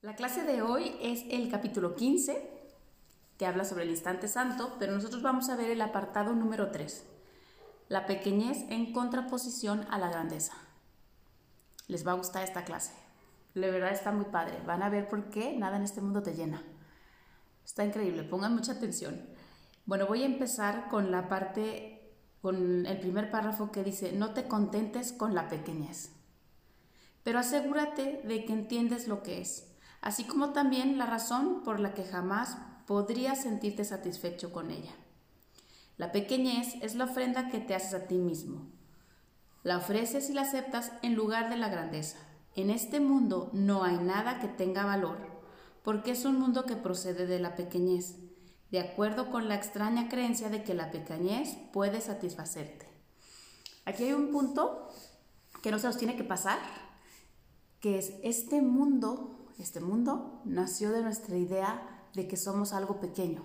La clase de hoy es el capítulo 15, que habla sobre el instante santo, pero nosotros vamos a ver el apartado número 3, la pequeñez en contraposición a la grandeza. Les va a gustar esta clase. La verdad está muy padre. Van a ver por qué nada en este mundo te llena. Está increíble, pongan mucha atención. Bueno, voy a empezar con la parte, con el primer párrafo que dice, no te contentes con la pequeñez, pero asegúrate de que entiendes lo que es así como también la razón por la que jamás podrías sentirte satisfecho con ella. La pequeñez es la ofrenda que te haces a ti mismo. La ofreces y la aceptas en lugar de la grandeza. En este mundo no hay nada que tenga valor, porque es un mundo que procede de la pequeñez, de acuerdo con la extraña creencia de que la pequeñez puede satisfacerte. Aquí hay un punto que no se nos tiene que pasar, que es este mundo este mundo nació de nuestra idea de que somos algo pequeño.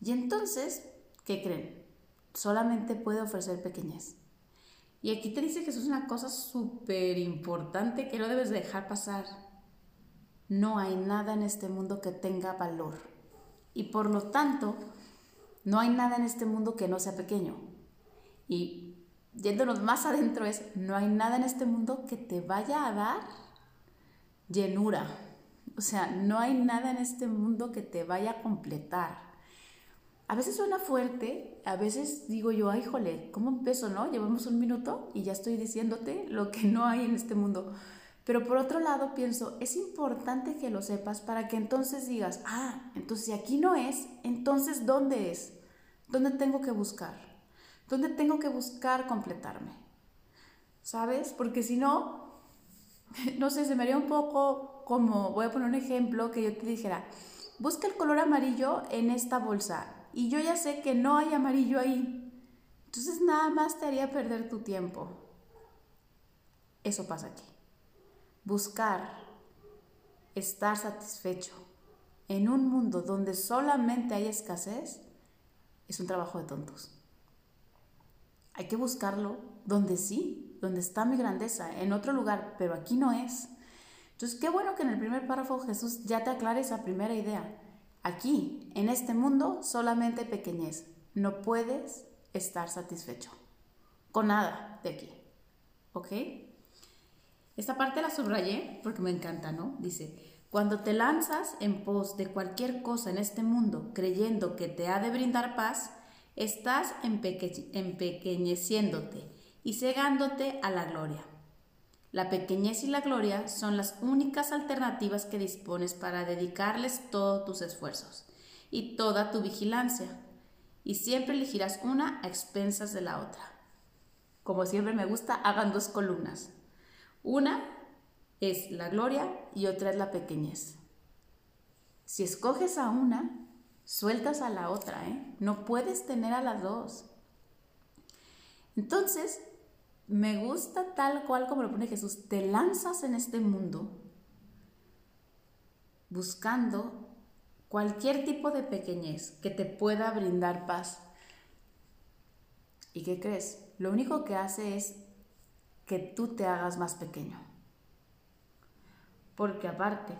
Y entonces, ¿qué creen? Solamente puede ofrecer pequeñez. Y aquí te dice Jesús una cosa súper importante que no debes dejar pasar. No hay nada en este mundo que tenga valor. Y por lo tanto, no hay nada en este mundo que no sea pequeño. Y yéndonos más adentro es, no hay nada en este mundo que te vaya a dar llenura. O sea, no hay nada en este mundo que te vaya a completar. A veces suena fuerte, a veces digo yo, ay, jole, ¿cómo empiezo, no? Llevamos un minuto y ya estoy diciéndote lo que no hay en este mundo. Pero por otro lado pienso, es importante que lo sepas para que entonces digas, ah, entonces si aquí no es, entonces ¿dónde es? ¿Dónde tengo que buscar? ¿Dónde tengo que buscar completarme? ¿Sabes? Porque si no, no sé, se me haría un poco como, voy a poner un ejemplo, que yo te dijera, busca el color amarillo en esta bolsa y yo ya sé que no hay amarillo ahí. Entonces nada más te haría perder tu tiempo. Eso pasa aquí. Buscar estar satisfecho en un mundo donde solamente hay escasez es un trabajo de tontos. Hay que buscarlo donde sí, donde está mi grandeza, en otro lugar, pero aquí no es. Entonces, qué bueno que en el primer párrafo Jesús ya te aclare esa primera idea. Aquí, en este mundo, solamente pequeñez. No puedes estar satisfecho con nada de aquí. ¿Ok? Esta parte la subrayé porque me encanta, ¿no? Dice, cuando te lanzas en pos de cualquier cosa en este mundo creyendo que te ha de brindar paz, estás empequeñeciéndote y cegándote a la gloria. La pequeñez y la gloria son las únicas alternativas que dispones para dedicarles todos tus esfuerzos y toda tu vigilancia, y siempre elegirás una a expensas de la otra. Como siempre me gusta, hagan dos columnas. Una es la gloria y otra es la pequeñez. Si escoges a una, sueltas a la otra, ¿eh? No puedes tener a las dos. Entonces, me gusta tal cual como lo pone Jesús, te lanzas en este mundo buscando cualquier tipo de pequeñez que te pueda brindar paz. ¿Y qué crees? Lo único que hace es que tú te hagas más pequeño. Porque aparte,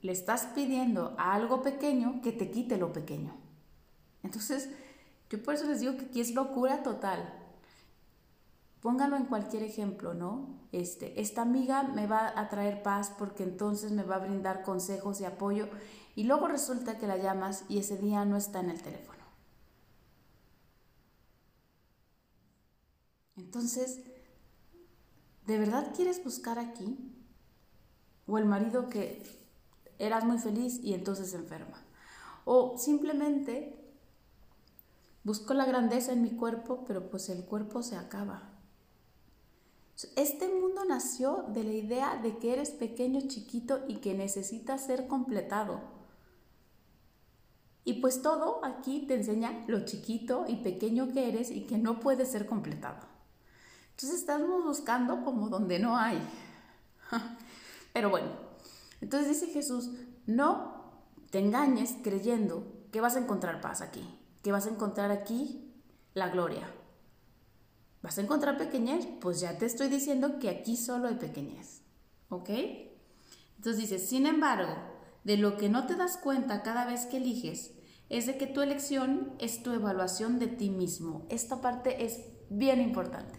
le estás pidiendo a algo pequeño que te quite lo pequeño. Entonces, yo por eso les digo que aquí es locura total. Póngalo en cualquier ejemplo, ¿no? Este, esta amiga me va a traer paz porque entonces me va a brindar consejos y apoyo y luego resulta que la llamas y ese día no está en el teléfono. Entonces, ¿de verdad quieres buscar aquí? O el marido que eras muy feliz y entonces enferma. O simplemente busco la grandeza en mi cuerpo, pero pues el cuerpo se acaba. Este mundo nació de la idea de que eres pequeño, chiquito y que necesitas ser completado. Y pues todo aquí te enseña lo chiquito y pequeño que eres y que no puedes ser completado. Entonces estamos buscando como donde no hay. Pero bueno, entonces dice Jesús, no te engañes creyendo que vas a encontrar paz aquí, que vas a encontrar aquí la gloria. ¿Vas a encontrar pequeñez? Pues ya te estoy diciendo que aquí solo hay pequeñez. ¿Ok? Entonces dice, sin embargo, de lo que no te das cuenta cada vez que eliges, es de que tu elección es tu evaluación de ti mismo. Esta parte es bien importante.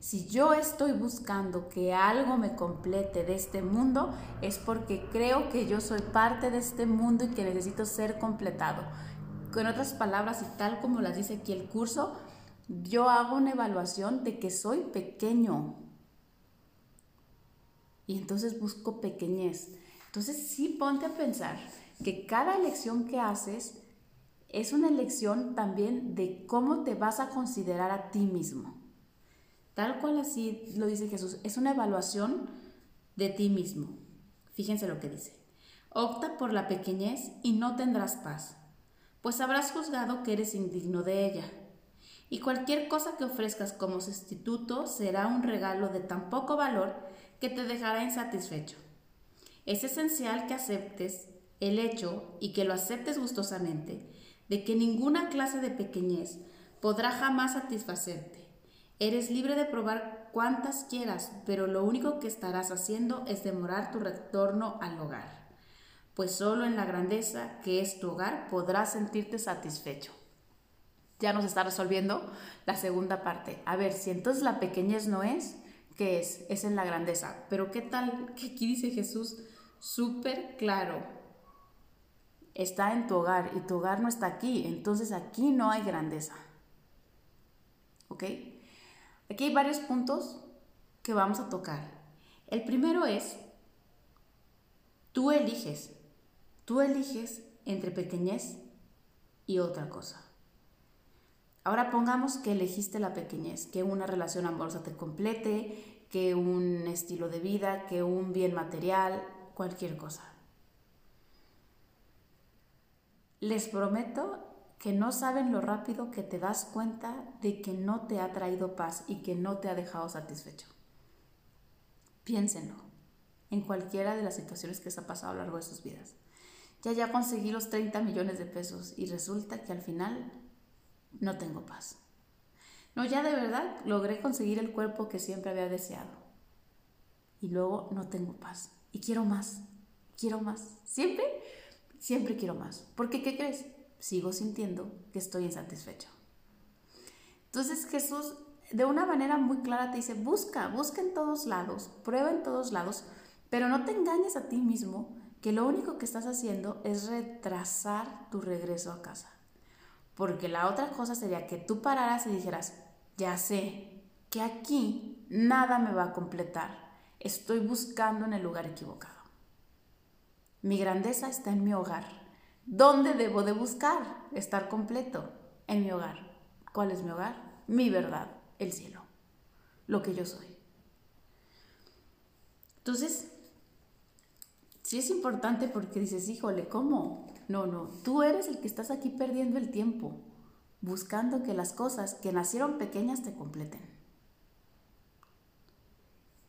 Si yo estoy buscando que algo me complete de este mundo, es porque creo que yo soy parte de este mundo y que necesito ser completado. Con otras palabras, y tal como las dice aquí el curso, yo hago una evaluación de que soy pequeño. Y entonces busco pequeñez. Entonces sí ponte a pensar que cada elección que haces es una elección también de cómo te vas a considerar a ti mismo. Tal cual así lo dice Jesús, es una evaluación de ti mismo. Fíjense lo que dice. Opta por la pequeñez y no tendrás paz, pues habrás juzgado que eres indigno de ella. Y cualquier cosa que ofrezcas como sustituto será un regalo de tan poco valor que te dejará insatisfecho. Es esencial que aceptes el hecho y que lo aceptes gustosamente de que ninguna clase de pequeñez podrá jamás satisfacerte Eres libre de probar cuantas quieras, pero lo único que estarás haciendo es demorar tu retorno al hogar, pues solo en la grandeza que es tu hogar podrás sentirte satisfecho. Ya nos está resolviendo la segunda parte. A ver, si entonces la pequeñez no es, ¿qué es? Es en la grandeza. Pero ¿qué tal que aquí dice Jesús súper claro? Está en tu hogar y tu hogar no está aquí, entonces aquí no hay grandeza. ¿Ok? Aquí hay varios puntos que vamos a tocar. El primero es, tú eliges, tú eliges entre pequeñez y otra cosa. Ahora pongamos que elegiste la pequeñez, que una relación amorosa te complete, que un estilo de vida, que un bien material, cualquier cosa. Les prometo que no saben lo rápido que te das cuenta de que no te ha traído paz y que no te ha dejado satisfecho. Piénsenlo en cualquiera de las situaciones que se ha pasado a lo largo de sus vidas. Ya ya conseguí los 30 millones de pesos y resulta que al final no tengo paz. No, ya de verdad logré conseguir el cuerpo que siempre había deseado. Y luego no tengo paz. Y quiero más, quiero más. Siempre, siempre quiero más. Porque, ¿qué crees? sigo sintiendo que estoy insatisfecho. Entonces Jesús de una manera muy clara te dice, busca, busca en todos lados, prueba en todos lados, pero no te engañes a ti mismo que lo único que estás haciendo es retrasar tu regreso a casa. Porque la otra cosa sería que tú pararas y dijeras, ya sé que aquí nada me va a completar, estoy buscando en el lugar equivocado. Mi grandeza está en mi hogar ¿Dónde debo de buscar estar completo? En mi hogar. ¿Cuál es mi hogar? Mi verdad, el cielo, lo que yo soy. Entonces, sí es importante porque dices, híjole, ¿cómo? No, no, tú eres el que estás aquí perdiendo el tiempo, buscando que las cosas que nacieron pequeñas te completen.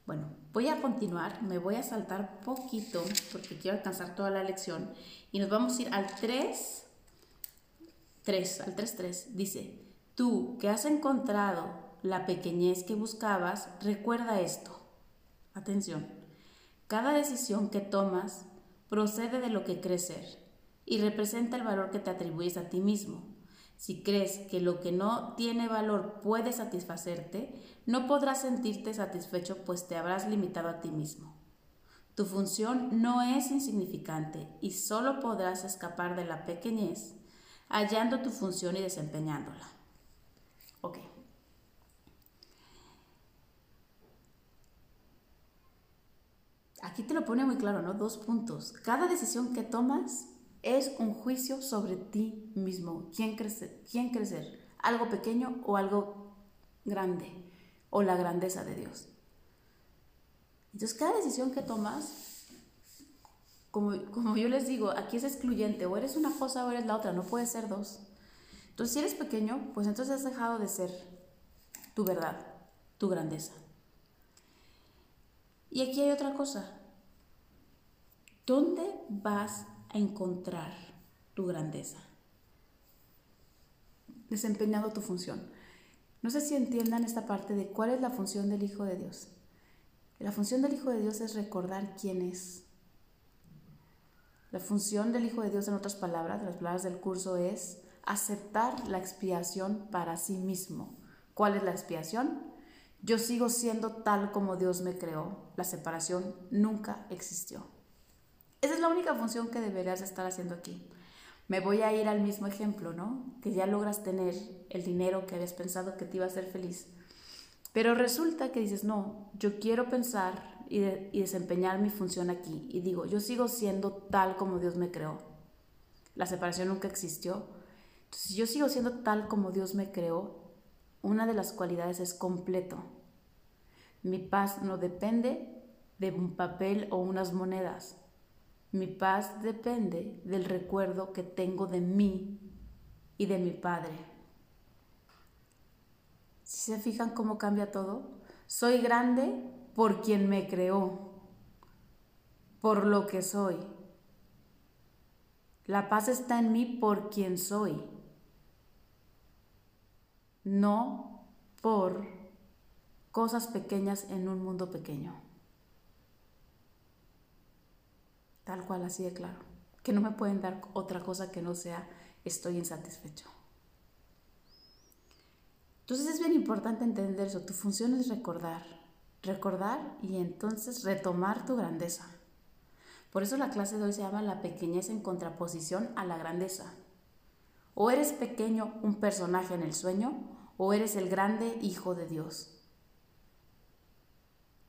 Bueno, voy a continuar, me voy a saltar poquito porque quiero alcanzar toda la lección y nos vamos a ir al 3, 3, al 3, 3. Dice, tú que has encontrado la pequeñez que buscabas, recuerda esto. Atención, cada decisión que tomas procede de lo que crees ser y representa el valor que te atribuyes a ti mismo. Si crees que lo que no tiene valor puede satisfacerte, no podrás sentirte satisfecho pues te habrás limitado a ti mismo. Tu función no es insignificante y solo podrás escapar de la pequeñez hallando tu función y desempeñándola. Ok. Aquí te lo pone muy claro, ¿no? Dos puntos. Cada decisión que tomas es un juicio sobre ti mismo. ¿Quién crecer? ¿Quién crecer? ¿Algo pequeño o algo grande? O la grandeza de Dios. Entonces, cada decisión que tomas, como, como yo les digo, aquí es excluyente. O eres una cosa o eres la otra. No puede ser dos. Entonces, si eres pequeño, pues entonces has dejado de ser tu verdad, tu grandeza. Y aquí hay otra cosa. ¿Dónde vas encontrar tu grandeza, desempeñando tu función. No sé si entiendan esta parte de cuál es la función del Hijo de Dios. La función del Hijo de Dios es recordar quién es. La función del Hijo de Dios, en otras palabras, las palabras del curso, es aceptar la expiación para sí mismo. ¿Cuál es la expiación? Yo sigo siendo tal como Dios me creó. La separación nunca existió. Esa es la única función que deberías estar haciendo aquí. Me voy a ir al mismo ejemplo, ¿no? Que ya logras tener el dinero que habías pensado que te iba a hacer feliz. Pero resulta que dices, no, yo quiero pensar y, desempeñar mi función aquí. Y digo, yo sigo siendo tal como Dios me creó. La separación nunca existió. Entonces, si yo sigo siendo tal como Dios me creó, una de las cualidades es completo. Mi paz no depende de un papel o unas monedas. Mi paz depende del recuerdo que tengo de mí y de mi Padre. Si se fijan cómo cambia todo, soy grande por quien me creó, por lo que soy. La paz está en mí por quien soy, no por cosas pequeñas en un mundo pequeño. Tal cual, así de claro. Que no me pueden dar otra cosa que no sea estoy insatisfecho. Entonces es bien importante entender eso. Tu función es recordar, recordar y entonces retomar tu grandeza. Por eso la clase de hoy se llama la pequeñez en contraposición a la grandeza. O eres pequeño, un personaje en el sueño, o eres el grande Hijo de Dios,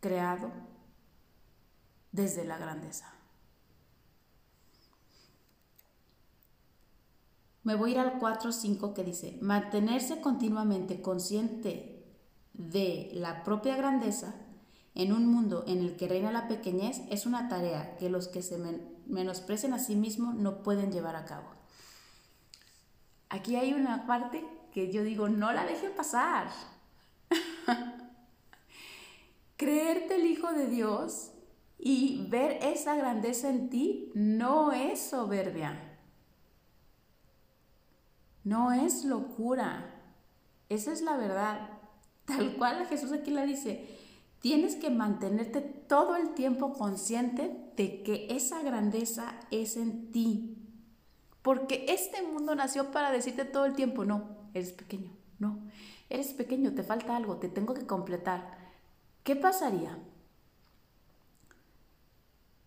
creado desde la grandeza. Me voy a ir al 4.5 que dice, mantenerse continuamente consciente de la propia grandeza en un mundo en el que reina la pequeñez es una tarea que los que se menosprecen a sí mismos no pueden llevar a cabo. Aquí hay una parte que yo digo, no la dejen pasar. Creerte el Hijo de Dios y ver esa grandeza en ti no es soberbia. No es locura. Esa es la verdad. Tal cual Jesús aquí la dice. Tienes que mantenerte todo el tiempo consciente de que esa grandeza es en ti. Porque este mundo nació para decirte todo el tiempo, no, eres pequeño, no, eres pequeño, te falta algo, te tengo que completar. ¿Qué pasaría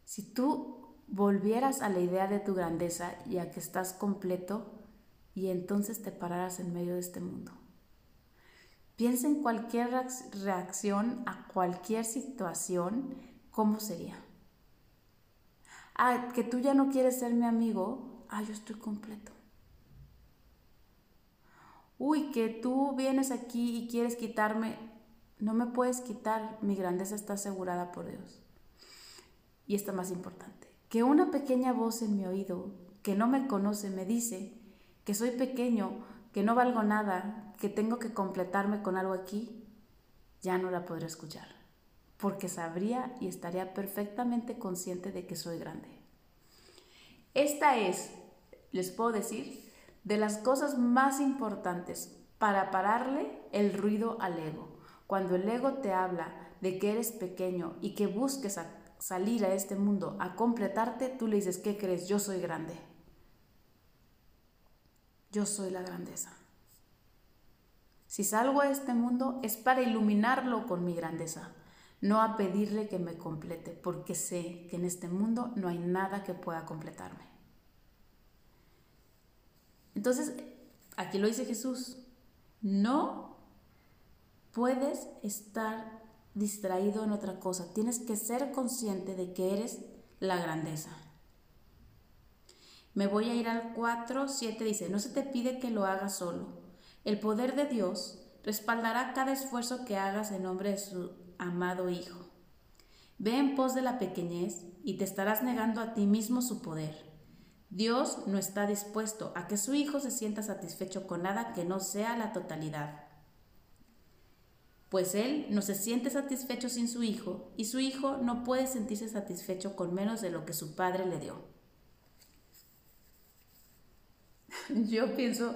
si tú volvieras a la idea de tu grandeza y a que estás completo y entonces te pararás en medio de este mundo. Piensa en cualquier reacción a cualquier situación, ¿cómo sería? Ah, que tú ya no quieres ser mi amigo, ah, yo estoy completo. Uy, que tú vienes aquí y quieres quitarme, no me puedes quitar, mi grandeza está asegurada por Dios. Y esto más importante, que una pequeña voz en mi oído que no me conoce me dice, que soy pequeño, que no valgo nada, que tengo que completarme con algo aquí, ya no la podré escuchar, porque sabría y estaría perfectamente consciente de que soy grande. Esta es, les puedo decir, de las cosas más importantes para pararle el ruido al ego. Cuando el ego te habla de que eres pequeño y que busques salir a este mundo a completarte, tú le dices, ¿qué crees? Yo soy grande. Yo soy la grandeza. Si salgo a este mundo es para iluminarlo con mi grandeza, no a pedirle que me complete, porque sé que en este mundo no hay nada que pueda completarme. Entonces, aquí lo dice Jesús, no puedes estar distraído en otra cosa, tienes que ser consciente de que eres la grandeza. Me voy a ir al 4, 7, dice, no se te pide que lo hagas solo. El poder de Dios respaldará cada esfuerzo que hagas en nombre de su amado Hijo. Ve en pos de la pequeñez y te estarás negando a ti mismo su poder. Dios no está dispuesto a que su Hijo se sienta satisfecho con nada que no sea la totalidad. Pues Él no se siente satisfecho sin su Hijo y su Hijo no puede sentirse satisfecho con menos de lo que su Padre le dio. yo pienso,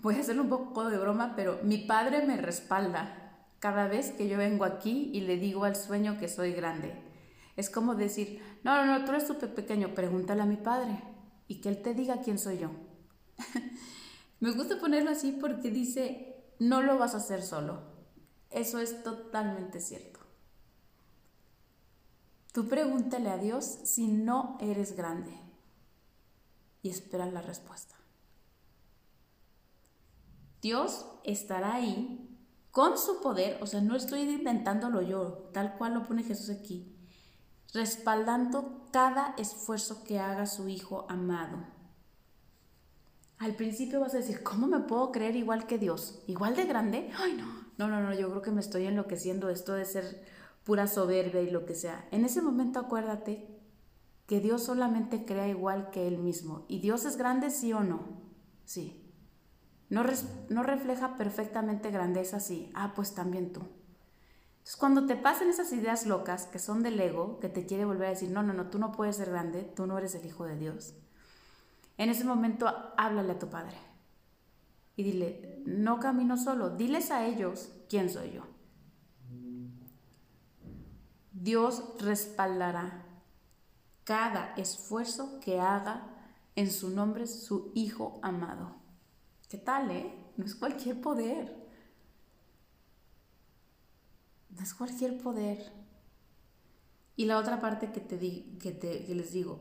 voy a hacerle un poco de broma, pero mi padre me respalda. cada vez que yo vengo aquí y le digo al sueño que soy grande. Es como decir, no, no, no, tú eres súper pequeño, pregúntale a mi padre y que él te diga quién soy yo. Me gusta ponerlo así porque dice, no lo vas a hacer solo. Eso es totalmente cierto. Tú pregúntale a Dios si no eres grande y espera la respuesta. Dios estará ahí con su poder, o sea, no estoy inventándolo yo, tal cual lo pone Jesús aquí, respaldando cada esfuerzo que haga su Hijo amado. Al principio vas a decir, ¿cómo me puedo creer igual que Dios? ¿Igual de grande? Ay, no. No, no, no, yo creo que me estoy enloqueciendo esto de ser pura soberbia y lo que sea. En ese momento acuérdate que Dios solamente crea igual que Él mismo. ¿Y Dios es grande, sí o no? Sí. ¿No, no refleja perfectamente grandeza? Sí. Ah, pues también tú. Entonces, cuando te pasen esas ideas locas que son del ego, que te quiere volver a decir, no, no, no, tú no puedes ser grande, tú no eres el Hijo de Dios, en ese momento háblale a tu Padre y dile, no camino solo, diles a ellos quién soy yo. Dios respaldará cada esfuerzo que haga en su nombre su Hijo amado. ¿Qué tal, eh? No es cualquier poder. No es cualquier poder. Y la otra parte que, te di, que, te, les digo,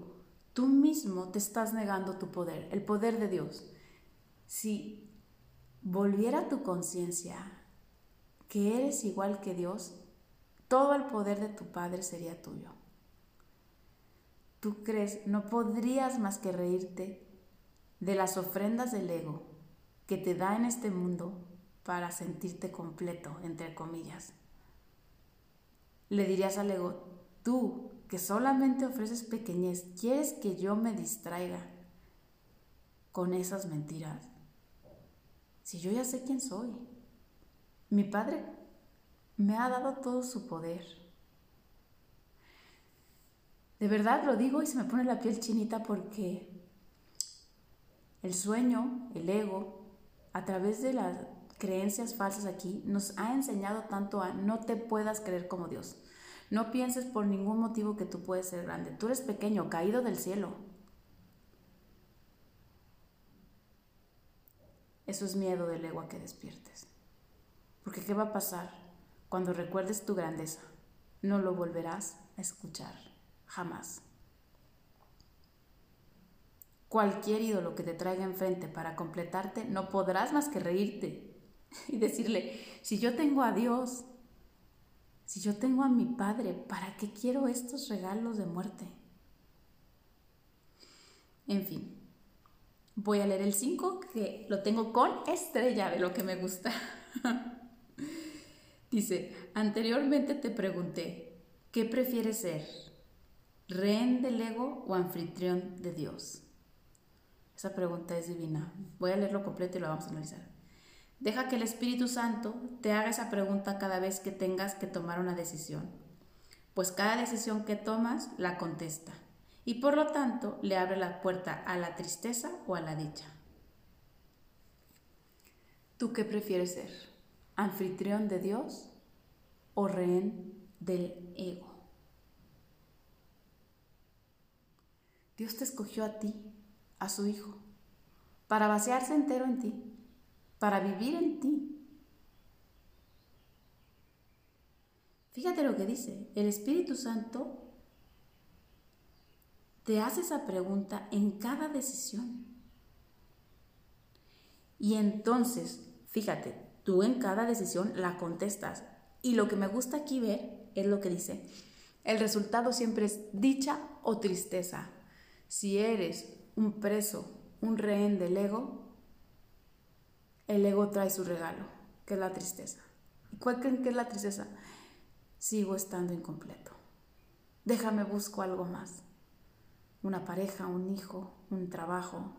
tú mismo te estás negando tu poder, el poder de Dios. Si volviera tu conciencia que eres igual que Dios, todo el poder de tu Padre sería tuyo. Tú crees, no podrías más que reírte de las ofrendas del ego que te da en este mundo para sentirte completo, entre comillas le dirías al ego, tú que solamente ofreces pequeñez, ¿quieres que yo me distraiga con esas mentiras? Si yo ya sé quién soy. Mi padre me ha dado todo su poder. De verdad lo digo y se me pone la piel chinita porque el sueño, el ego, a través de las creencias falsas aquí, nos ha enseñado tanto a no te puedas creer como Dios. No pienses por ningún motivo que tú puedes ser grande. Tú eres pequeño, caído del cielo. Eso es miedo del ego a que despiertes. Porque ¿qué va a pasar cuando recuerdes tu grandeza? No lo volverás a escuchar, jamás. Cualquier ídolo que te traiga enfrente para completarte, no podrás más que reírte y decirle, si yo tengo a Dios, si yo tengo a mi Padre, ¿para qué quiero estos regalos de muerte? En fin, voy a leer el 5, que lo tengo con estrella de lo que me gusta. Dice, anteriormente te pregunté, ¿qué prefieres ser? ¿Rehén del ego o anfitrión de Dios? Esa pregunta es divina. Voy a leerlo completo y lo vamos a analizar. Deja que el Espíritu Santo te haga esa pregunta cada vez que tengas que tomar una decisión, pues cada decisión que tomas la contesta y por lo tanto le abre la puerta a la tristeza o a la dicha. ¿Tú qué prefieres ser? ¿Anfitrión de Dios o rehén del ego? Dios te escogió a ti, a su Hijo, para vaciarse entero en ti para vivir en ti. Fíjate lo que dice, el Espíritu Santo te hace esa pregunta en cada decisión. Y entonces, fíjate, tú en cada decisión la contestas. Y lo que me gusta aquí ver es lo que dice, el resultado siempre es dicha o tristeza. Si eres un preso, un rehén del ego, el ego trae su regalo, que es la tristeza. ¿Y cuál creen que es la tristeza? Sigo estando incompleto. Déjame busco algo más. Una pareja, un hijo, un trabajo.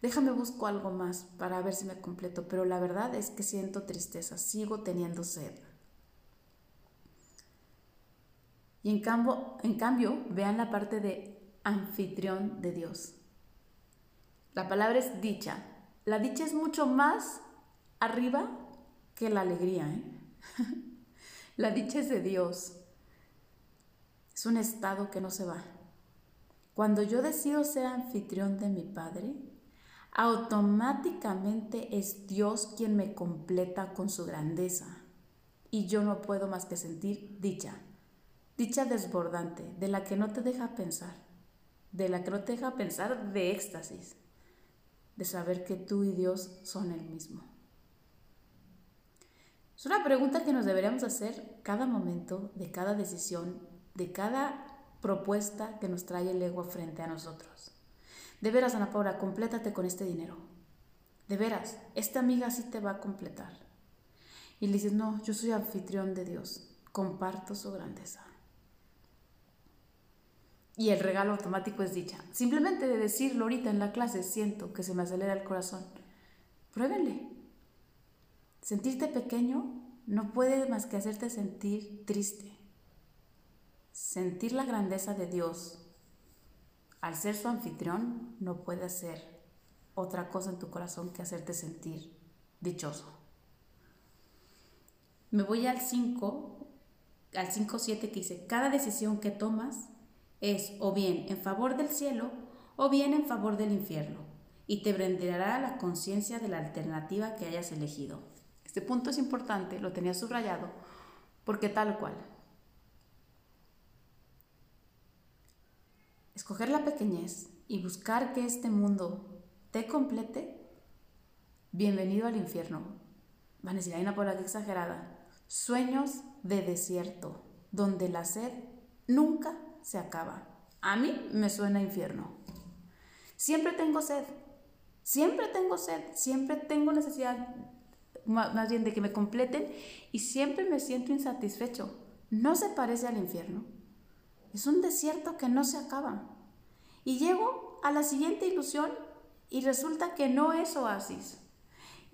Déjame busco algo más para ver si me completo. Pero la verdad es que siento tristeza, sigo teniendo sed. Y en cambio, en cambio, vean la parte de anfitrión de Dios. La palabra es dicha. La dicha es mucho más arriba que la alegría. ¿eh? La dicha es de Dios. Es un estado que no se va. Cuando yo decido ser anfitrión de mi Padre, automáticamente es Dios quien me completa con su grandeza. Y yo no puedo más que sentir dicha. Dicha desbordante, de la que no te deja pensar, de la que no te deja pensar de éxtasis, de saber que tú y Dios son el mismo. Es una pregunta que nos deberíamos hacer cada momento, de cada decisión, de cada propuesta que nos trae el ego frente a nosotros. De veras, Ana Paula, complétate con este dinero. De veras, esta amiga sí te va a completar. Y le dices, no, yo soy anfitrión de Dios, comparto su grandeza. Y el regalo automático es dicha. Simplemente de decirlo ahorita en la clase, siento que se me acelera el corazón. Pruébenle. Sentirte pequeño no puede más que hacerte sentir triste. Sentir la grandeza de Dios al ser su anfitrión no puede hacer otra cosa en tu corazón que hacerte sentir dichoso. Me voy al 5, al 5.7 que dice, cada decisión que tomas es o bien en favor del cielo o bien en favor del infierno y te brindará la conciencia de la alternativa que hayas elegido. Este punto es importante, lo tenía subrayado, porque tal cual. Escoger la pequeñez y buscar que este mundo te complete, bienvenido al infierno. Van a decir, hay una palabra exagerada. Sueños de desierto, donde la sed nunca se acaba. A mí me suena infierno. Siempre tengo sed, siempre tengo sed, siempre tengo necesidad más bien de que me completen y siempre me siento insatisfecho. No se parece al infierno. Es un desierto que no se acaba. Y llego a la siguiente ilusión y resulta que no es oasis.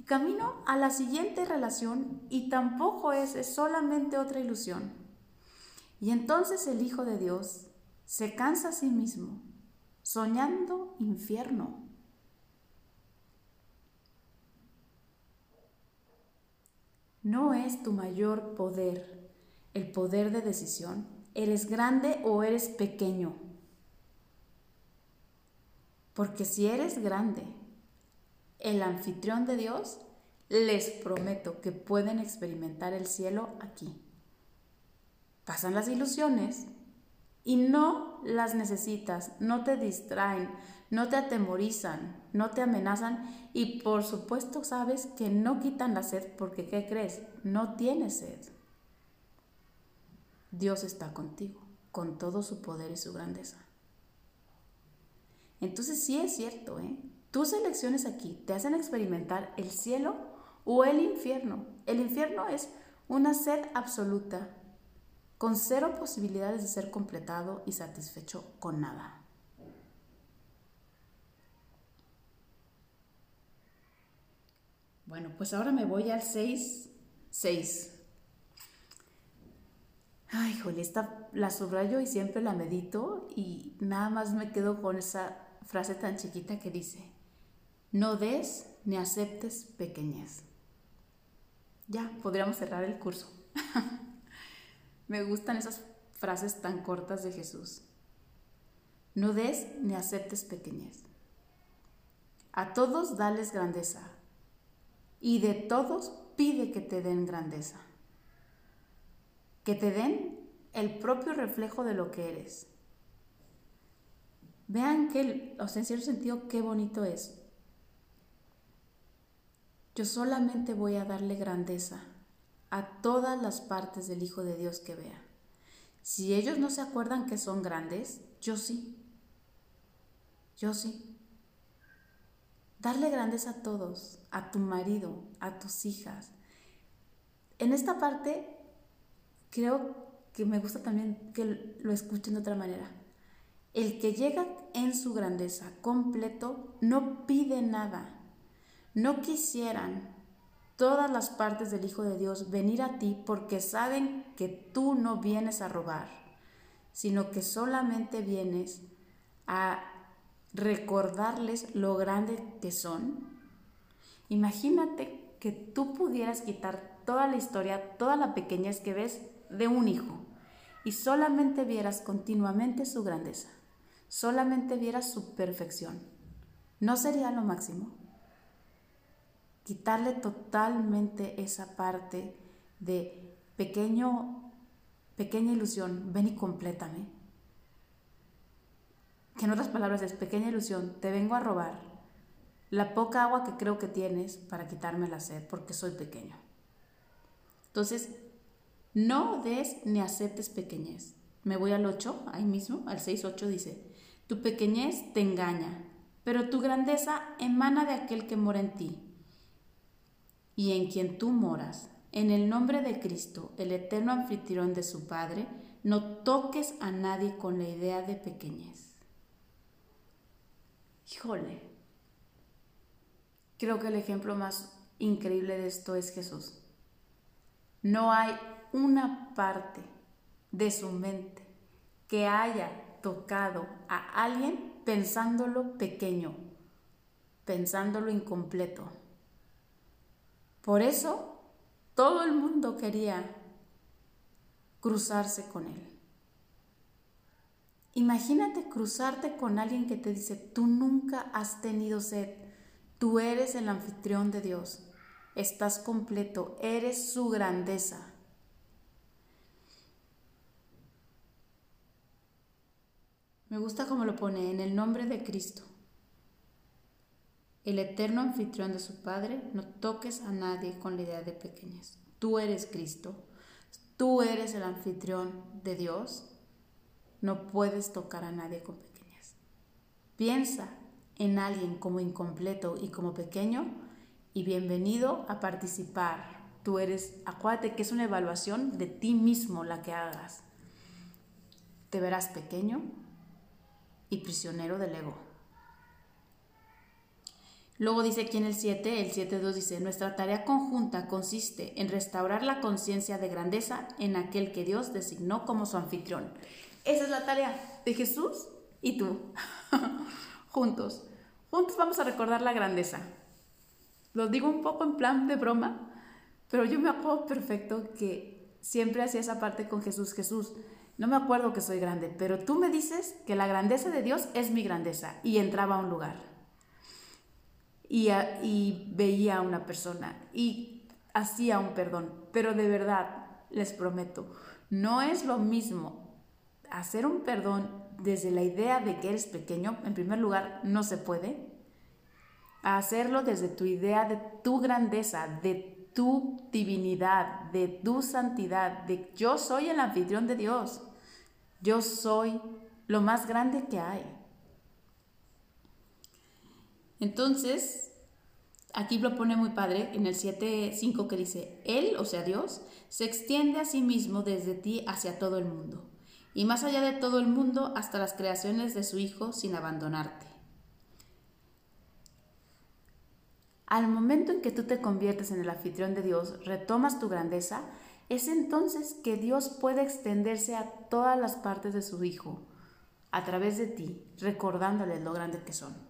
Camino a la siguiente relación y tampoco es, es solamente otra ilusión. Y entonces el Hijo de Dios se cansa a sí mismo, soñando infierno. no es tu mayor poder, el poder de decisión. ¿Eres grande o eres pequeño? Porque si eres grande, el anfitrión de Dios, les prometo que pueden experimentar el cielo aquí. Pasan las ilusiones y no las necesitas, no te distraen, no te atemorizan, no te amenazan y por supuesto sabes que no quitan la sed porque ¿qué crees? No tienes sed. Dios está contigo, con todo su poder y su grandeza. Entonces sí es cierto, ¿eh? Tus elecciones aquí te hacen experimentar el cielo o el infierno. El infierno es una sed absoluta, con cero posibilidades de ser completado y satisfecho con nada. Bueno, pues ahora me voy al 6, 6. Ay, jole, esta la subrayo y siempre la medito y nada más me quedo con esa frase tan chiquita que dice, no des ni aceptes pequeñez. Ya, podríamos cerrar el curso. me gustan esas frases tan cortas de Jesús. No des ni aceptes pequeñez. A todos dales grandeza, y de todos pide que te den grandeza, que te den el propio reflejo de lo que eres. Vean que, o sea, en cierto sentido, qué bonito es. Yo solamente voy a darle grandeza a todas las partes del Hijo de Dios que vea. Si ellos no se acuerdan que son grandes, yo sí. Yo sí. Darle grandeza a todos, a tu marido, a tus hijas. En esta parte creo que me gusta también que lo escuchen de otra manera. El que llega en su grandeza completo no pide nada. No quisieran todas las partes del Hijo de Dios venir a ti porque saben que tú no vienes a robar, sino que solamente vienes a recordarles lo grande que son. Imagínate que tú pudieras quitar toda la historia, toda la pequeñez que ves de un hijo y solamente vieras continuamente su grandeza, solamente vieras su perfección, ¿no sería lo máximo? Quitarle totalmente esa parte de pequeño, pequeña ilusión, ven y complétame. Que en otras palabras es pequeña ilusión, te vengo a robar la poca agua que creo que tienes para quitarme la sed porque soy pequeño. Entonces, no des ni aceptes pequeñez. Me voy al 8, ahí mismo, al 6-8 dice, tu pequeñez te engaña, pero tu grandeza emana de aquel que mora en ti y en quien tú moras. En el nombre de Cristo, el eterno anfitrión de su Padre, no toques a nadie con la idea de pequeñez. Híjole, creo que el ejemplo más increíble de esto es Jesús. No hay una parte de su mente que haya tocado a alguien pensándolo pequeño, pensándolo incompleto. Por eso todo el mundo quería cruzarse con él. Imagínate cruzarte con alguien que te dice, tú nunca has tenido sed, tú eres el anfitrión de Dios, estás completo, eres su grandeza. Me gusta como lo pone, en el nombre de Cristo. El eterno anfitrión de su Padre, no toques a nadie con la idea de pequeñez. Tú eres Cristo, tú eres el anfitrión de Dios, no puedes tocar a nadie con pequeñez. Piensa en alguien como incompleto y como pequeño y bienvenido a participar. Tú eres, acuérdate que es una evaluación de ti mismo la que hagas. Te verás pequeño, y prisionero del ego. Luego dice aquí en el 7, el 7.2 dice, nuestra tarea conjunta consiste en restaurar la conciencia de grandeza en aquel que Dios designó como su anfitrión. Esa es la tarea de Jesús y tú, juntos. Juntos vamos a recordar la grandeza. Lo digo un poco en plan de broma, pero yo me acuerdo perfecto que siempre hacía esa parte con Jesús. Jesús, no me acuerdo que soy grande, pero tú me dices que la grandeza de Dios es mi grandeza. Y entraba a un lugar. Y, y veía a una persona y hacía un perdón. Pero de verdad, les prometo, no es lo mismo hacer un perdón desde la idea de que eres pequeño. En primer lugar, no se puede. A hacerlo desde tu idea de tu grandeza, de tu divinidad, de tu santidad, de yo soy el anfitrión de Dios. Yo soy lo más grande que hay. Entonces, aquí lo pone muy padre en el 7.5 que dice, Él, o sea Dios, se extiende a sí mismo desde ti hacia todo el mundo, y más allá de todo el mundo hasta las creaciones de su Hijo sin abandonarte. Al momento en que tú te conviertes en el anfitrión de Dios, retomas tu grandeza, es entonces que Dios puede extenderse a todas las partes de su Hijo, a través de ti, recordándoles lo grande que son.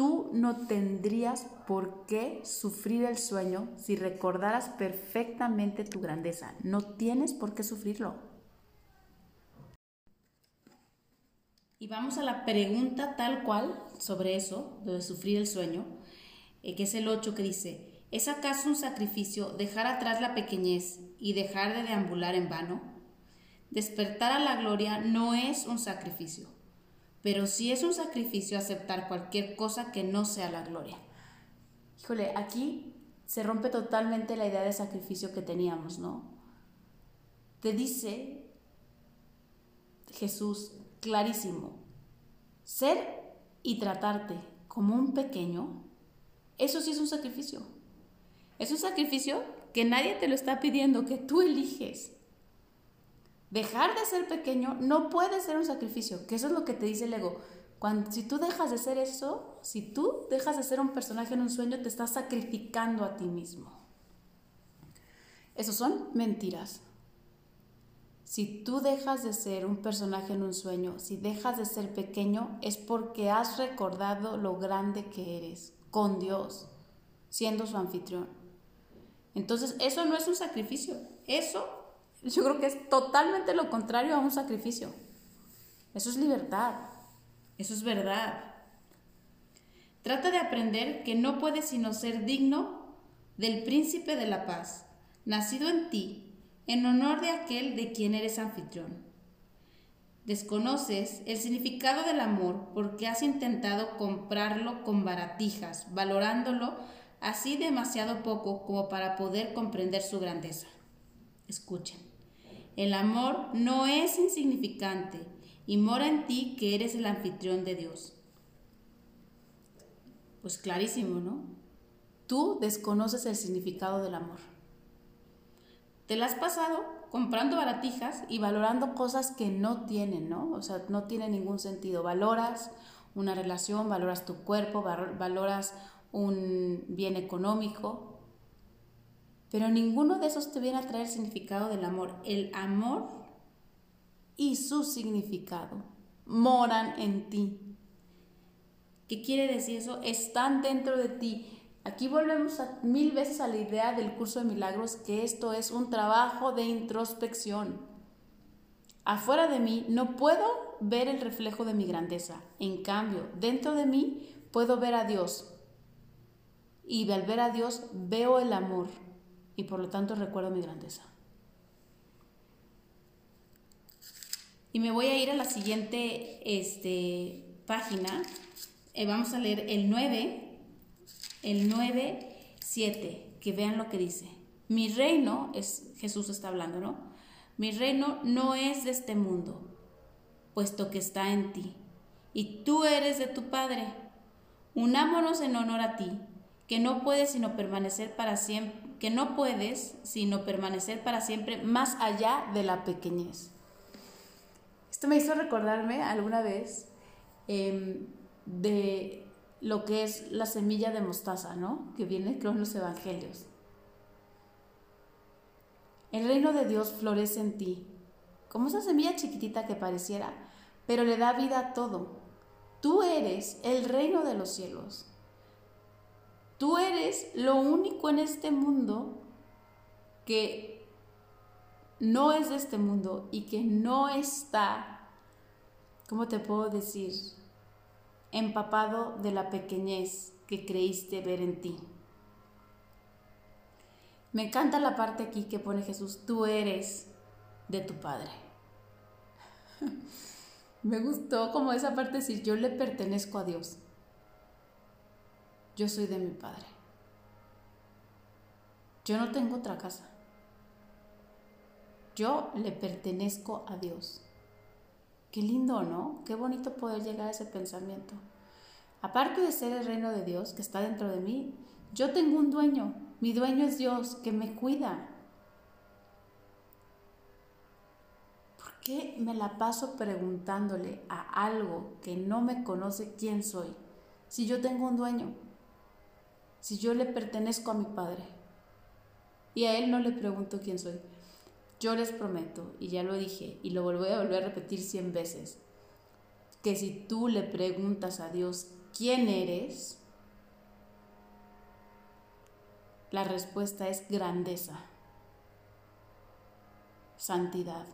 Tú no tendrías por qué sufrir el sueño si recordaras perfectamente tu grandeza. No tienes por qué sufrirlo. Y vamos a la pregunta tal cual sobre eso, de sufrir el sueño, eh, que es el 8 que dice, ¿es acaso un sacrificio dejar atrás la pequeñez y dejar de deambular en vano? Despertar a la gloria no es un sacrificio, pero sí es un sacrificio aceptar cualquier cosa que no sea la gloria. Híjole, aquí se rompe totalmente la idea de sacrificio que teníamos, ¿no? Te dice Jesús clarísimo. Ser y tratarte como un pequeño, eso sí es un sacrificio. Es un sacrificio que nadie te lo está pidiendo, que tú eliges. Dejar de ser pequeño no puede ser un sacrificio, que eso es lo que te dice el ego. Cuando, si tú dejas de ser eso, si tú dejas de ser un personaje en un sueño, te estás sacrificando a ti mismo. Esos son mentiras. Si tú dejas de ser un personaje en un sueño, si dejas de ser pequeño, es porque has recordado lo grande que eres con Dios, siendo su anfitrión. Entonces, eso no es un sacrificio. Eso yo creo que es totalmente lo contrario a un sacrificio. Eso es libertad. Eso es verdad. Trata de aprender que no puedes sino ser digno del príncipe de la paz, nacido en ti, en honor de aquel de quien eres anfitrión. Desconoces el significado del amor porque has intentado comprarlo con baratijas, valorándolo así demasiado poco como para poder comprender su grandeza. Escuchen, el amor no es insignificante y mora en ti que eres el anfitrión de Dios. Pues clarísimo, ¿no? Tú desconoces el significado del amor. Te la has pasado comprando baratijas y valorando cosas que no tienen, ¿no? O sea, no tiene ningún sentido. Valoras una relación, valoras tu cuerpo, valoras un bien económico, pero ninguno de esos te viene a traer significado del amor. El amor y su significado moran en ti. ¿Qué quiere decir eso? Están dentro de ti. Aquí volvemos mil veces a la idea del curso de milagros que esto es un trabajo de introspección. Afuera de mí no puedo ver el reflejo de mi grandeza. En cambio, dentro de mí puedo ver a Dios. Y al ver a Dios veo el amor y por lo tanto recuerdo mi grandeza. Y me voy a ir a la siguiente este, página eh, vamos a leer el 9, el 9, 7, que vean lo que dice. Mi reino, es Jesús está hablando, ¿no? Mi reino no es de este mundo, puesto que está en ti, y tú eres de tu Padre. Unámonos en honor a ti, que no puedes sino permanecer para siempre, que no puedes sino permanecer para siempre más allá de la pequeñez. Esto me hizo recordarme alguna vez eh, de lo que es la semilla de mostaza, ¿no? Que viene creo en los evangelios. El reino de Dios florece en ti, como esa semilla chiquitita que pareciera, pero le da vida a todo. Tú eres el reino de los cielos. Tú eres lo único en este mundo que no es de este mundo y que no está, ¿cómo te puedo decir? empapado de la pequeñez que creíste ver en ti. Me encanta la parte aquí que pone Jesús, tú eres de tu Padre. Me gustó como esa parte decir, yo le pertenezco a Dios. Yo soy de mi Padre. Yo no tengo otra casa. Yo le pertenezco a Dios. Qué lindo, ¿no? Qué bonito poder llegar a ese pensamiento. Aparte de ser el reino de Dios que está dentro de mí, yo tengo un dueño. Mi dueño es Dios que me cuida. ¿Por qué me la paso preguntándole a algo que no me conoce quién soy? Si yo tengo un dueño, si yo le pertenezco a mi Padre y a Él no le pregunto quién soy. Yo les prometo, y ya lo dije, y lo voy a volver a repetir cien veces, que si tú le preguntas a Dios quién eres, la respuesta es grandeza, santidad,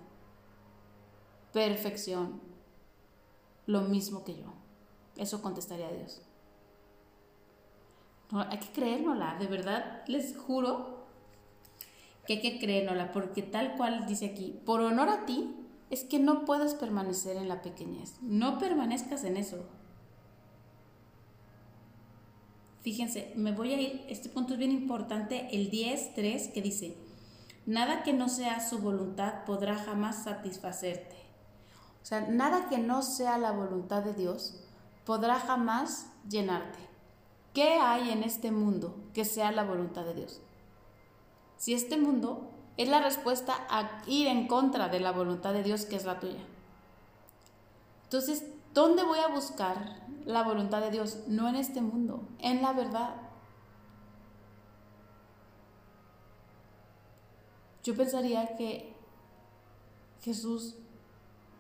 perfección, lo mismo que yo. Eso contestaría a Dios. No, hay que creérnosla, de verdad, les juro que hay que creérnosla, porque tal cual dice aquí, por honor a ti, es que no puedes permanecer en la pequeñez. No permanezcas en eso. Fíjense, me voy a ir, este punto es bien importante, el 10.3 que dice, nada que no sea su voluntad podrá jamás satisfacerte. O sea, nada que no sea la voluntad de Dios podrá jamás llenarte. ¿Qué hay en este mundo que sea la voluntad de Dios? si este mundo es la respuesta a ir en contra de la voluntad de Dios que es la tuya. Entonces, ¿dónde voy a buscar la voluntad de Dios? No en este mundo, en la verdad. Yo pensaría que Jesús,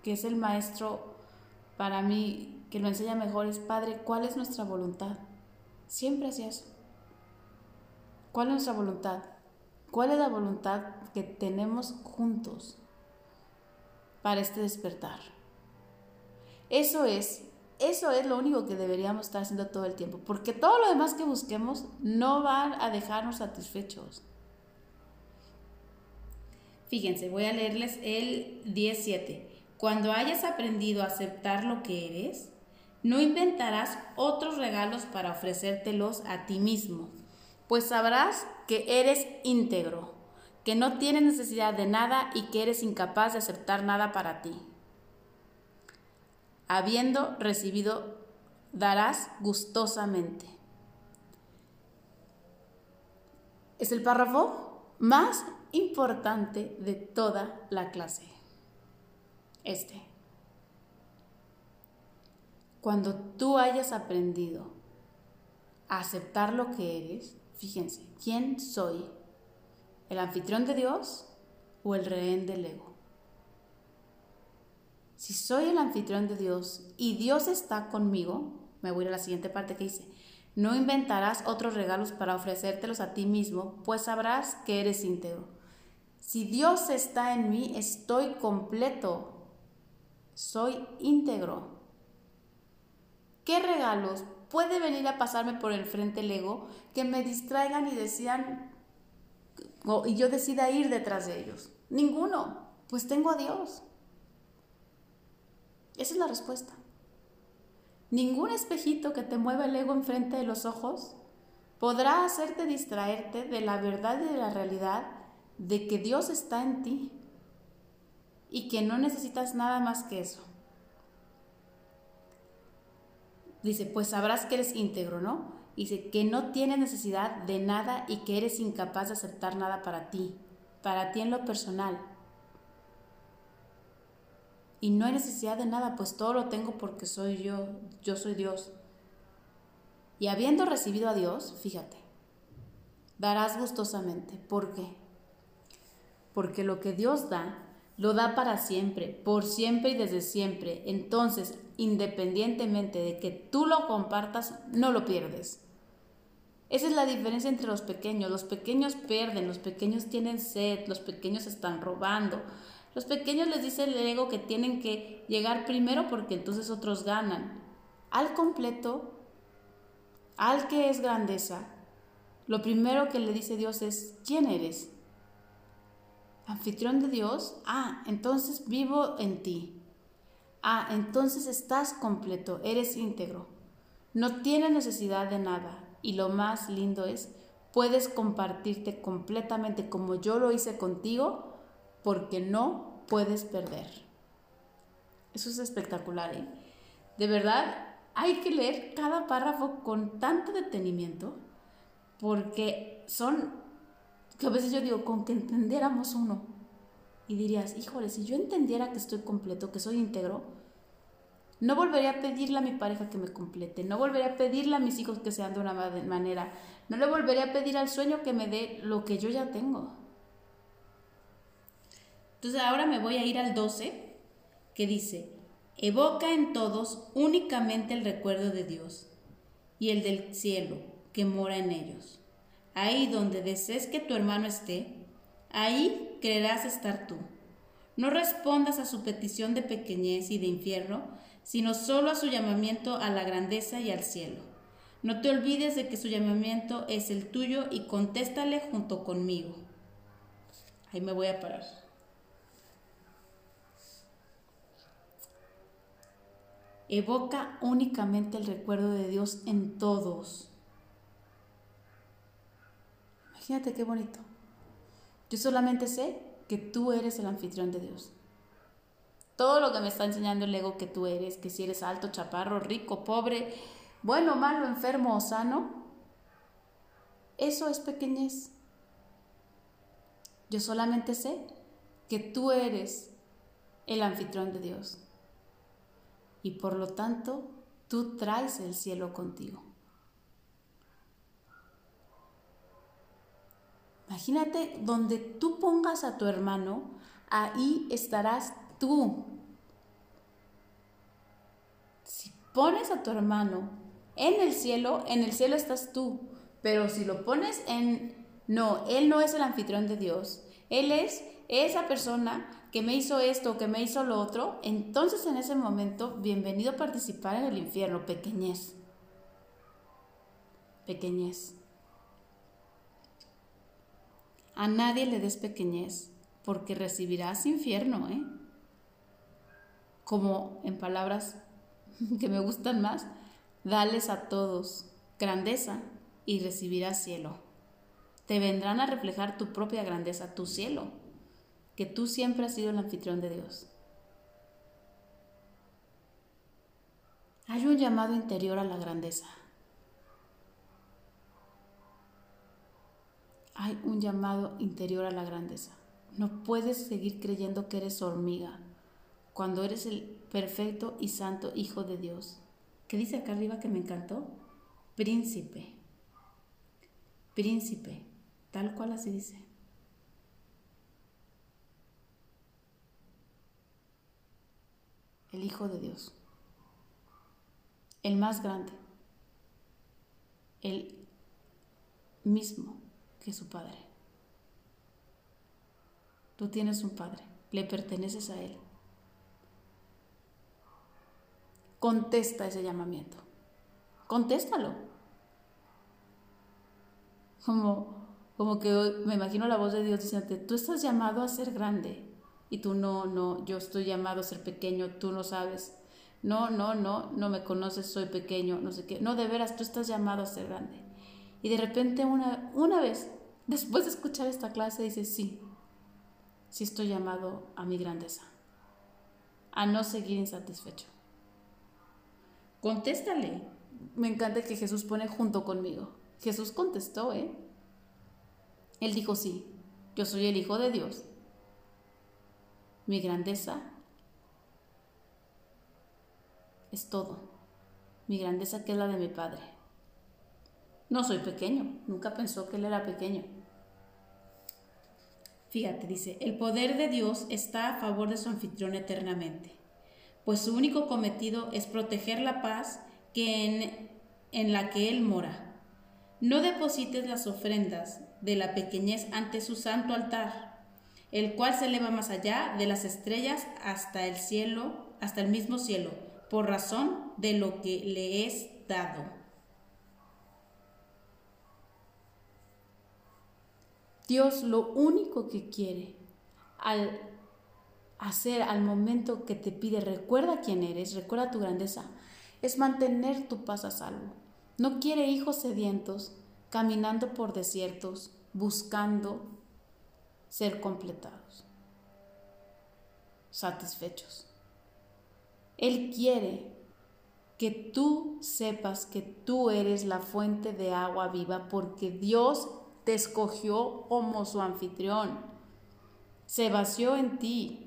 que es el maestro para mí, que lo enseña mejor, es Padre, ¿cuál es nuestra voluntad? Siempre hacía eso. ¿Cuál es nuestra voluntad? ¿Cuál es la voluntad que tenemos juntos para este despertar? Eso es, eso es lo único que deberíamos estar haciendo todo el tiempo, porque todo lo demás que busquemos no va a dejarnos satisfechos. Fíjense, voy a leerles el 17. Cuando hayas aprendido a aceptar lo que eres, no inventarás otros regalos para ofrecértelos a ti mismo, pues sabrás que eres íntegro, que no tienes necesidad de nada y que eres incapaz de aceptar nada para ti. Habiendo recibido, darás gustosamente. Es el párrafo más importante de toda la clase. Este. Cuando tú hayas aprendido a aceptar lo que eres, fíjense, ¿quién soy? ¿El anfitrión de Dios o el rehén del ego? Si soy el anfitrión de Dios y Dios está conmigo, me voy a la siguiente parte que dice, no inventarás otros regalos para ofrecértelos a ti mismo, pues sabrás que eres íntegro. Si Dios está en mí, estoy completo, soy íntegro. ¿Qué regalos puede venir a pasarme por el frente el ego que me distraigan y decían y yo decida ir detrás de ellos? Ninguno, pues tengo a Dios. Esa es la respuesta. Ningún espejito que te mueva el ego enfrente de los ojos podrá hacerte distraerte de la verdad y de la realidad de que Dios está en ti y que no necesitas nada más que eso. Dice, pues sabrás que eres íntegro, ¿no? Dice que no tienes necesidad de nada y que eres incapaz de aceptar nada para ti, para ti en lo personal. Y no hay necesidad de nada, pues todo lo tengo porque soy yo, yo soy Dios. Y habiendo recibido a Dios, fíjate, darás gustosamente. ¿Por qué? porque lo que Dios da, lo da para siempre, por siempre y desde siempre. Entonces, independientemente de que tú lo compartas, no lo pierdes. Esa es la diferencia entre los pequeños. Los pequeños pierden, los pequeños tienen sed, los pequeños están robando. Los pequeños les dice el ego que tienen que llegar primero porque entonces otros ganan. Al completo, al que es grandeza, lo primero que le dice Dios es, ¿quién eres? anfitrión de Dios, ah, entonces vivo en ti. Ah, entonces estás completo, eres íntegro. No tienes necesidad de nada. Y lo más lindo es, puedes compartirte completamente como yo lo hice contigo, porque no puedes perder. Eso es espectacular, ¿eh? De verdad, hay que leer cada párrafo con tanto detenimiento, porque son que a veces yo digo, con que entendiéramos uno. Y dirías, híjole, si yo entendiera que estoy completo, que soy íntegro, no volvería a pedirle a mi pareja que me complete, no volvería a pedirle a mis hijos que sean de una manera, no le volvería a pedir al sueño que me dé lo que yo ya tengo. Entonces ahora me voy a ir al 12, que dice, evoca en todos únicamente el recuerdo de Dios y el del cielo que mora en ellos Ahí donde desees que tu hermano esté, ahí creerás estar tú. No respondas a su petición de pequeñez y de infierno, sino solo a su llamamiento a la grandeza y al cielo. No te olvides de que su llamamiento es el tuyo y contéstale junto conmigo. Ahí me voy a parar. Evoca únicamente el recuerdo de Dios en todos. Fíjate qué bonito. Yo solamente sé que tú eres el anfitrión de Dios. Todo lo que me está enseñando el ego que tú eres, que si eres alto, chaparro, rico, pobre, bueno, malo, enfermo o sano, eso es pequeñez. Yo solamente sé que tú eres el anfitrión de Dios. Y por lo tanto, tú traes el cielo contigo. Imagínate donde tú pongas a tu hermano, ahí estarás tú. Si pones a tu hermano en el cielo, en el cielo estás tú. Pero si lo pones en No, Él no es el anfitrión de Dios. Él es esa persona que me hizo esto, que me hizo lo otro. Entonces en ese momento, bienvenido a participar en el infierno, pequeñez. Pequeñez. A nadie le des pequeñez, porque recibirás infierno, ¿eh? Como en palabras que me gustan más, dales a todos grandeza y recibirás cielo. Te vendrán a reflejar tu propia grandeza, tu cielo, que tú siempre has sido el anfitrión de Dios. Hay un llamado interior a la grandeza. Hay un llamado interior a la grandeza. No puedes seguir creyendo que eres hormiga cuando eres el perfecto y santo Hijo de Dios. ¿Qué dice acá arriba que me encantó? Príncipe. Príncipe. Tal cual así dice. El Hijo de Dios. El más grande. El mismo que su Padre. Tú tienes un Padre. Le perteneces a Él. Contesta ese llamamiento. Contéstalo. Como como que me imagino la voz de Dios diciéndote, tú estás llamado a ser grande. Y tú no, no, yo estoy llamado a ser pequeño, tú no sabes. No, no, no, no me conoces, soy pequeño, no sé qué. No, de veras, tú estás llamado a ser grande. Y de repente una, una vez, después de escuchar esta clase, dices, sí, sí estoy llamado a mi grandeza, a no seguir insatisfecho. Contéstale. Me encanta que Jesús pone junto conmigo. Jesús contestó, ¿eh? Él dijo, sí, yo soy el Hijo de Dios. Mi grandeza es todo. Mi grandeza que es la de mi Padre. No soy pequeño, nunca pensó que él era pequeño. Fíjate, dice, el poder de Dios está a favor de su anfitrión eternamente, pues su único cometido es proteger la paz que en, en la que Él mora. No deposites las ofrendas de la pequeñez ante su santo altar, el cual se eleva más allá de las estrellas hasta el cielo, hasta el mismo cielo, por razón de lo que le es dado. Dios lo único que quiere al hacer al momento que te pide, recuerda quién eres, recuerda tu grandeza, es mantener tu paz a salvo. No quiere hijos sedientos, caminando por desiertos, buscando ser completados, satisfechos. Él quiere que tú sepas que tú eres la fuente de agua viva porque Dios te escogió como su anfitrión. Se vació en ti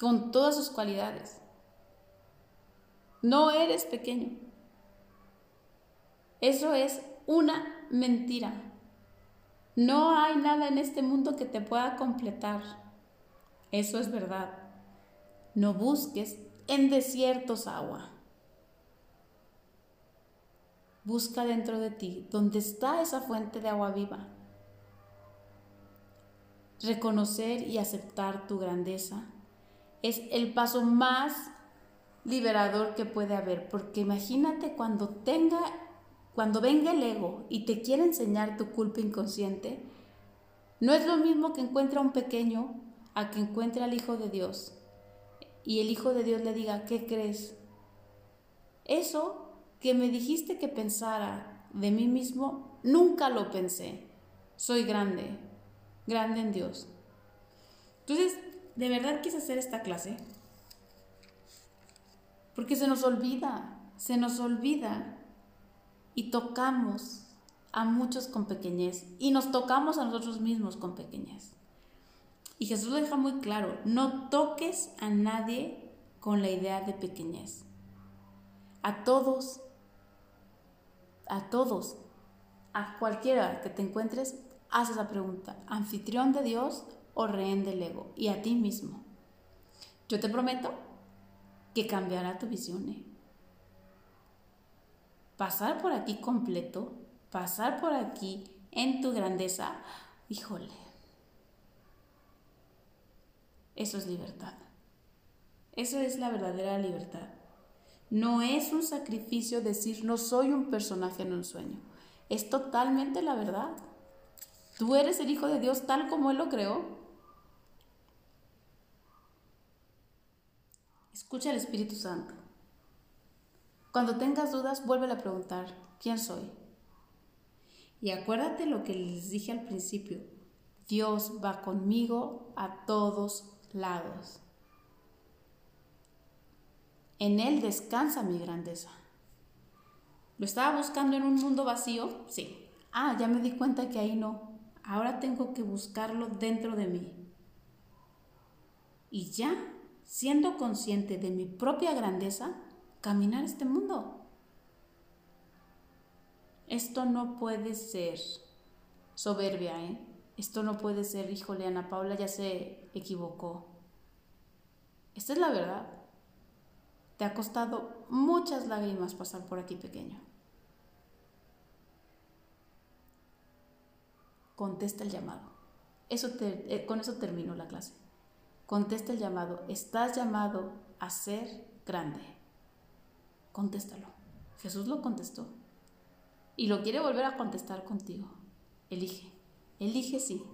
con todas sus cualidades. No eres pequeño. Eso es una mentira. No hay nada en este mundo que te pueda completar. Eso es verdad. No busques en desiertos agua. Busca dentro de ti, donde está esa fuente de agua viva. Reconocer y aceptar tu grandeza es el paso más liberador que puede haber, porque imagínate cuando tenga cuando venga el ego y te quiere enseñar tu culpa inconsciente, no es lo mismo que encuentra a un pequeño a que encuentre al Hijo de Dios y el Hijo de Dios le diga, ¿qué crees? Eso que me dijiste que pensara de mí mismo, nunca lo pensé. Soy grande, grande en Dios. Entonces, de verdad quise hacer esta clase. Porque se nos olvida, se nos olvida y tocamos a muchos con pequeñez y nos tocamos a nosotros mismos con pequeñez. Y Jesús lo deja muy claro, no toques a nadie con la idea de pequeñez. A todos, a todos, a cualquiera que te encuentres, haz esa pregunta, anfitrión de Dios o rehén del ego, y a ti mismo. Yo te prometo que cambiará tu visión. ¿eh? pasar por aquí completo, pasar por aquí en tu grandeza, híjole, eso es libertad. Eso es la verdadera libertad. No es un sacrificio decir no soy un personaje en un sueño. Es totalmente la verdad. Tú eres el Hijo de Dios tal como Él lo creó. Escucha al Espíritu Santo. Cuando tengas dudas, vuelve a preguntar, ¿quién soy? Y acuérdate lo que les dije al principio. Dios va conmigo a todos lados. En Él descansa mi grandeza. ¿Lo estaba buscando en un mundo vacío? Sí. Ah, ya me di cuenta que ahí no. Ahora tengo que buscarlo dentro de mí. Y ya, siendo consciente de mi propia grandeza, caminar este mundo. Esto no puede ser soberbia, ¿eh? Esto no puede ser, híjole, Ana Paula ya se equivocó. Esta es la verdad. Te ha costado muchas lágrimas pasar por aquí pequeño. Contesta el llamado. Eso eh, con eso termino la clase. Contesta el llamado. Estás llamado a ser grande. Contéstalo. Jesús lo contestó. Y lo quiere volver a contestar contigo. Elige. Elige sí.